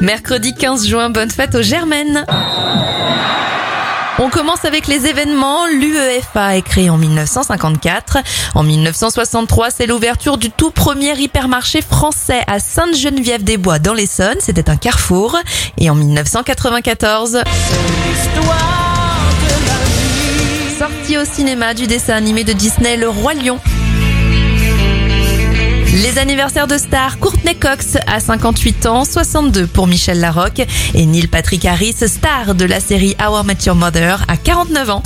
Mercredi 15 juin, bonne fête aux Germaines. On commence avec les événements. L'UEFA est créé en 1954. En 1963, c'est l'ouverture du tout premier hypermarché français à Sainte-Geneviève-des-Bois dans l'Essonne. C'était un carrefour. Et en 1994, sortie au cinéma du dessin animé de Disney Le Roi Lion. Les anniversaires de stars, Courtney Cox à 58 ans, 62 pour Michel Larocque et Neil Patrick Harris, star de la série Our Met Your Mother à 49 ans.